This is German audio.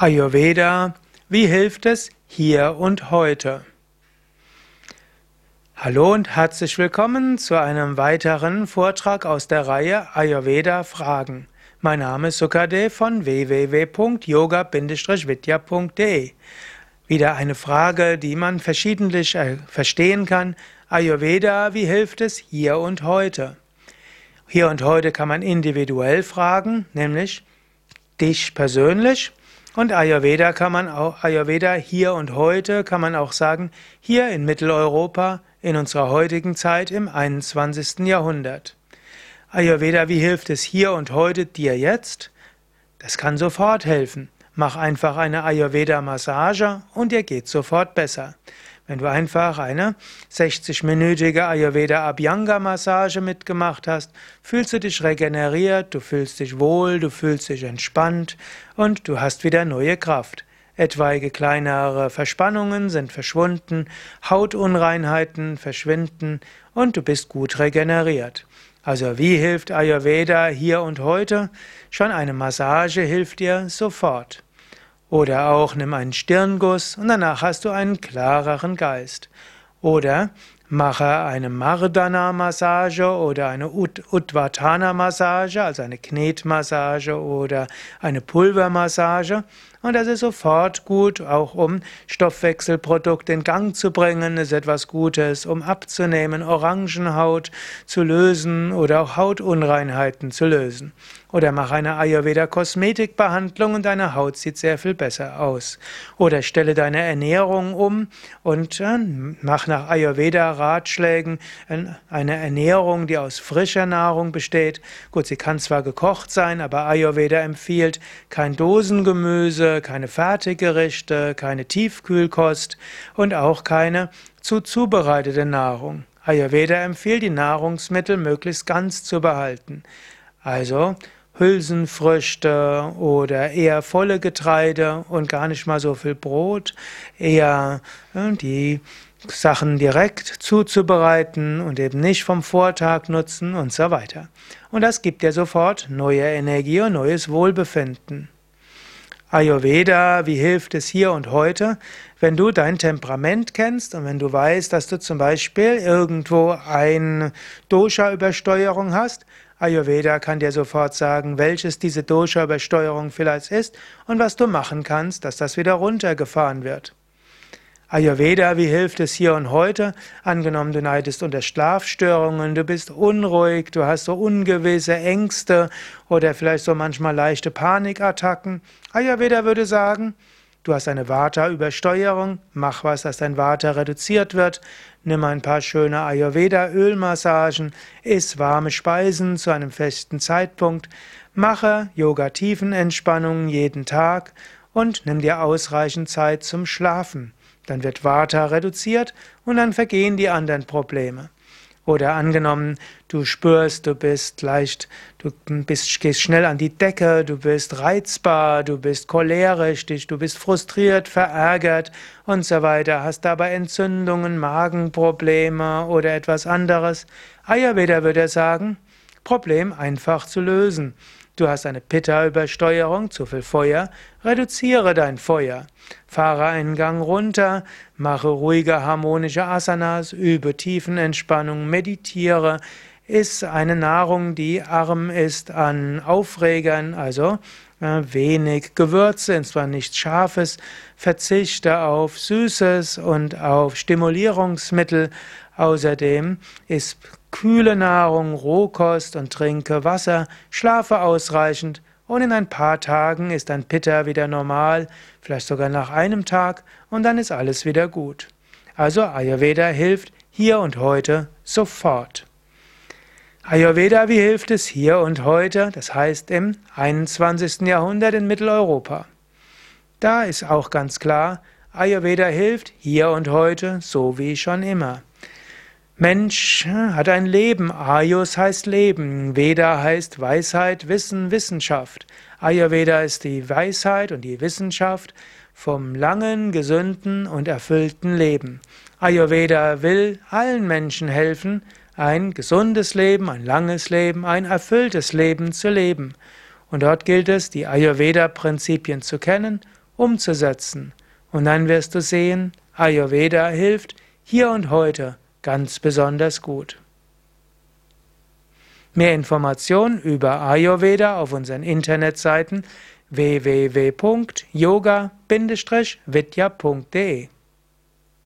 Ayurveda, wie hilft es hier und heute? Hallo und herzlich willkommen zu einem weiteren Vortrag aus der Reihe Ayurveda Fragen. Mein Name ist Sukade von www.yoga-vidya.de. Wieder eine Frage, die man verschiedentlich äh, verstehen kann. Ayurveda, wie hilft es hier und heute? Hier und heute kann man individuell fragen, nämlich dich persönlich und Ayurveda kann man auch, Ayurveda hier und heute kann man auch sagen, hier in Mitteleuropa in unserer heutigen Zeit im 21. Jahrhundert. Ayurveda, wie hilft es hier und heute dir jetzt? Das kann sofort helfen. Mach einfach eine Ayurveda-Massage und dir geht sofort besser. Wenn du einfach eine 60-minütige Ayurveda Abhyanga Massage mitgemacht hast, fühlst du dich regeneriert, du fühlst dich wohl, du fühlst dich entspannt und du hast wieder neue Kraft. Etwaige kleinere Verspannungen sind verschwunden, Hautunreinheiten verschwinden und du bist gut regeneriert. Also wie hilft Ayurveda hier und heute? Schon eine Massage hilft dir sofort. Oder auch nimm einen Stirnguss und danach hast du einen klareren Geist. Oder mache eine Mardana-Massage oder eine Udvatana-Massage, also eine Knetmassage oder eine Pulvermassage und das ist sofort gut, auch um Stoffwechselprodukte in Gang zu bringen, ist etwas Gutes, um abzunehmen, Orangenhaut zu lösen oder auch Hautunreinheiten zu lösen. Oder mach eine Ayurveda-Kosmetikbehandlung und deine Haut sieht sehr viel besser aus. Oder stelle deine Ernährung um und äh, mach nach Ayurveda-Ratschlägen eine Ernährung, die aus frischer Nahrung besteht. Gut, sie kann zwar gekocht sein, aber Ayurveda empfiehlt kein Dosengemüse, keine Fertiggerichte, keine Tiefkühlkost und auch keine zu zubereitete Nahrung. Ayurveda empfiehlt, die Nahrungsmittel möglichst ganz zu behalten. Also Hülsenfrüchte oder eher volle Getreide und gar nicht mal so viel Brot, eher die Sachen direkt zuzubereiten und eben nicht vom Vortag nutzen und so weiter. Und das gibt dir sofort neue Energie und neues Wohlbefinden. Ayurveda, wie hilft es hier und heute? Wenn du dein Temperament kennst und wenn du weißt, dass du zum Beispiel irgendwo ein Dosha-Übersteuerung hast, Ayurveda kann dir sofort sagen, welches diese Dosha-Übersteuerung vielleicht ist und was du machen kannst, dass das wieder runtergefahren wird. Ayurveda, wie hilft es hier und heute? Angenommen, du neidest unter Schlafstörungen, du bist unruhig, du hast so ungewisse Ängste oder vielleicht so manchmal leichte Panikattacken. Ayurveda würde sagen, du hast eine Vata-Übersteuerung, mach was, dass dein Vata reduziert wird, nimm ein paar schöne Ayurveda-Ölmassagen, iss warme Speisen zu einem festen Zeitpunkt, mache Yoga-Tiefenentspannungen jeden Tag und nimm dir ausreichend Zeit zum Schlafen. Dann wird Vata reduziert und dann vergehen die anderen Probleme. Oder angenommen, du spürst, du bist leicht, du bist, gehst schnell an die Decke, du bist reizbar, du bist cholerisch, du bist frustriert, verärgert und so weiter, hast dabei Entzündungen, Magenprobleme oder etwas anderes. Ayurveda würde sagen, Problem einfach zu lösen. Du hast eine Pitta-Übersteuerung, zu viel Feuer, reduziere dein Feuer. Fahre einen Gang runter, mache ruhige harmonische Asanas, übe Tiefenentspannung, meditiere, iss eine Nahrung, die arm ist an Aufregern, also wenig Gewürze, und zwar nichts Scharfes, verzichte auf Süßes und auf Stimulierungsmittel. Außerdem ist kühle Nahrung, Rohkost und trinke Wasser, schlafe ausreichend und in ein paar Tagen ist dein Pitta wieder normal, vielleicht sogar nach einem Tag und dann ist alles wieder gut. Also Ayurveda hilft hier und heute sofort. Ayurveda, wie hilft es hier und heute, das heißt im 21. Jahrhundert in Mitteleuropa? Da ist auch ganz klar, Ayurveda hilft hier und heute so wie schon immer. Mensch hat ein Leben. Ayus heißt Leben. Veda heißt Weisheit, Wissen, Wissenschaft. Ayurveda ist die Weisheit und die Wissenschaft vom langen, gesunden und erfüllten Leben. Ayurveda will allen Menschen helfen, ein gesundes Leben, ein langes Leben, ein erfülltes Leben zu leben. Und dort gilt es, die Ayurveda-Prinzipien zu kennen umzusetzen. Und dann wirst du sehen, Ayurveda hilft hier und heute ganz besonders gut. Mehr Informationen über Ayurveda auf unseren Internetseiten www.yoga-vidya.de